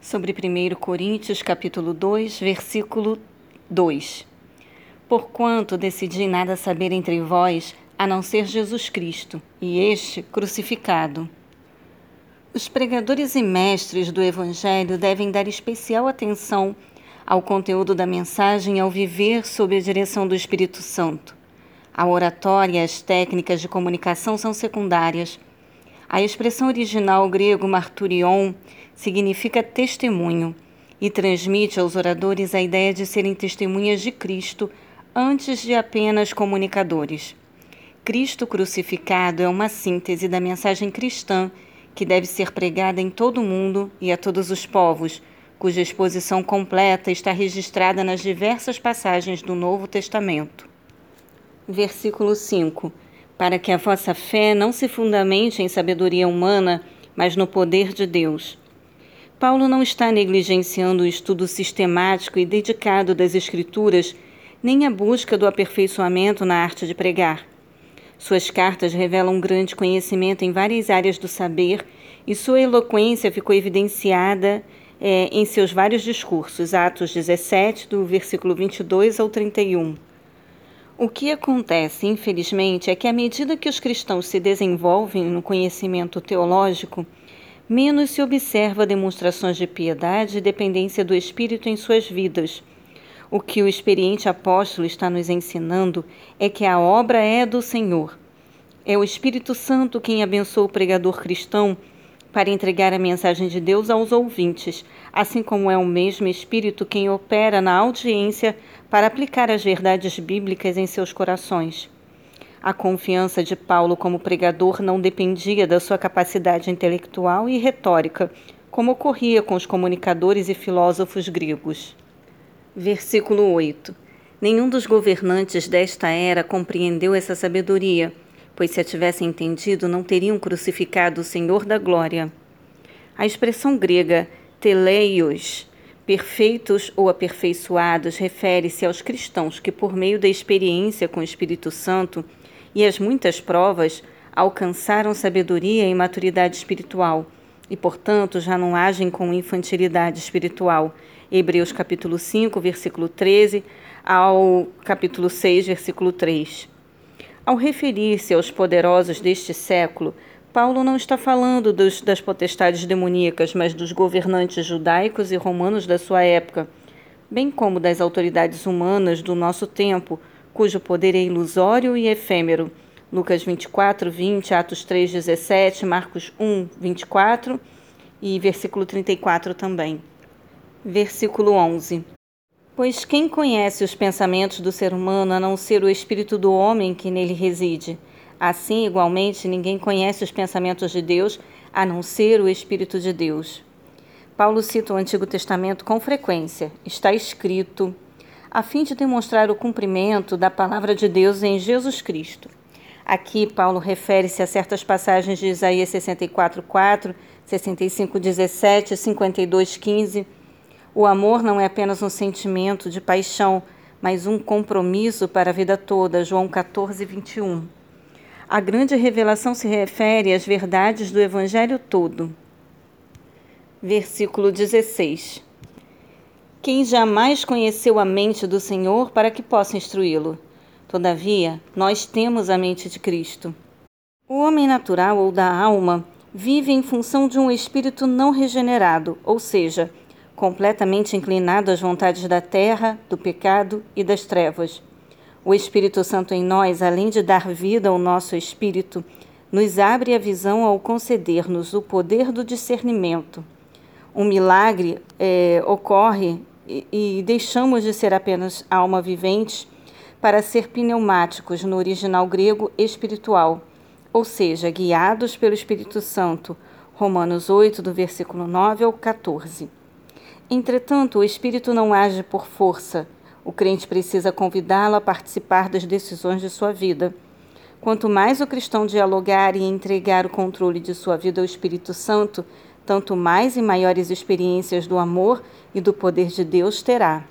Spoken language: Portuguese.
sobre 1 Coríntios capítulo 2, versículo 2. Porquanto decidi nada saber entre vós, a não ser Jesus Cristo, e este crucificado. Os pregadores e mestres do Evangelho devem dar especial atenção ao conteúdo da mensagem ao viver sob a direção do Espírito Santo. A oratória e as técnicas de comunicação são secundárias. A expressão original grego marturion significa testemunho e transmite aos oradores a ideia de serem testemunhas de Cristo antes de apenas comunicadores. Cristo crucificado é uma síntese da mensagem cristã que deve ser pregada em todo o mundo e a todos os povos, cuja exposição completa está registrada nas diversas passagens do Novo Testamento. Versículo 5: Para que a vossa fé não se fundamente em sabedoria humana, mas no poder de Deus. Paulo não está negligenciando o estudo sistemático e dedicado das Escrituras, nem a busca do aperfeiçoamento na arte de pregar. Suas cartas revelam um grande conhecimento em várias áreas do saber e sua eloquência ficou evidenciada é, em seus vários discursos, Atos 17, do versículo 22 ao 31. O que acontece, infelizmente, é que à medida que os cristãos se desenvolvem no conhecimento teológico, menos se observa demonstrações de piedade e dependência do Espírito em suas vidas. O que o experiente apóstolo está nos ensinando é que a obra é do Senhor. É o Espírito Santo quem abençoa o pregador cristão para entregar a mensagem de Deus aos ouvintes, assim como é o mesmo Espírito quem opera na audiência para aplicar as verdades bíblicas em seus corações. A confiança de Paulo como pregador não dependia da sua capacidade intelectual e retórica, como ocorria com os comunicadores e filósofos gregos. Versículo 8. Nenhum dos governantes desta era compreendeu essa sabedoria, pois se a tivessem entendido, não teriam crucificado o Senhor da glória. A expressão grega teleios, perfeitos ou aperfeiçoados, refere-se aos cristãos que, por meio da experiência com o Espírito Santo, e as muitas provas alcançaram sabedoria e maturidade espiritual e, portanto, já não agem com infantilidade espiritual. Hebreus capítulo 5, versículo 13 ao capítulo 6, versículo 3. Ao referir-se aos poderosos deste século, Paulo não está falando dos, das potestades demoníacas, mas dos governantes judaicos e romanos da sua época, bem como das autoridades humanas do nosso tempo, cujo poder é ilusório e efêmero. Lucas 24, 20, Atos 3, 17, Marcos 1, 24 e versículo 34 também. Versículo 11. Pois quem conhece os pensamentos do ser humano a não ser o espírito do homem que nele reside? Assim, igualmente, ninguém conhece os pensamentos de Deus a não ser o Espírito de Deus. Paulo cita o Antigo Testamento com frequência. Está escrito: a fim de demonstrar o cumprimento da palavra de Deus em Jesus Cristo. Aqui, Paulo refere-se a certas passagens de Isaías 64, 4, 65, 17, 52, 15. O amor não é apenas um sentimento de paixão, mas um compromisso para a vida toda. João 14, 21. A grande revelação se refere às verdades do Evangelho todo. Versículo 16. Quem jamais conheceu a mente do Senhor para que possa instruí-lo? Todavia, nós temos a mente de Cristo. O homem natural ou da alma vive em função de um espírito não regenerado, ou seja, completamente inclinado às vontades da terra, do pecado e das trevas. O Espírito Santo em nós, além de dar vida ao nosso espírito, nos abre a visão ao conceder-nos o poder do discernimento. Um milagre é, ocorre e, e deixamos de ser apenas alma vivente para ser pneumáticos no original grego espiritual, ou seja, guiados pelo Espírito Santo. Romanos 8, do versículo 9 ao 14. Entretanto, o Espírito não age por força. O crente precisa convidá-lo a participar das decisões de sua vida. Quanto mais o cristão dialogar e entregar o controle de sua vida ao Espírito Santo, tanto mais e maiores experiências do amor e do poder de Deus terá.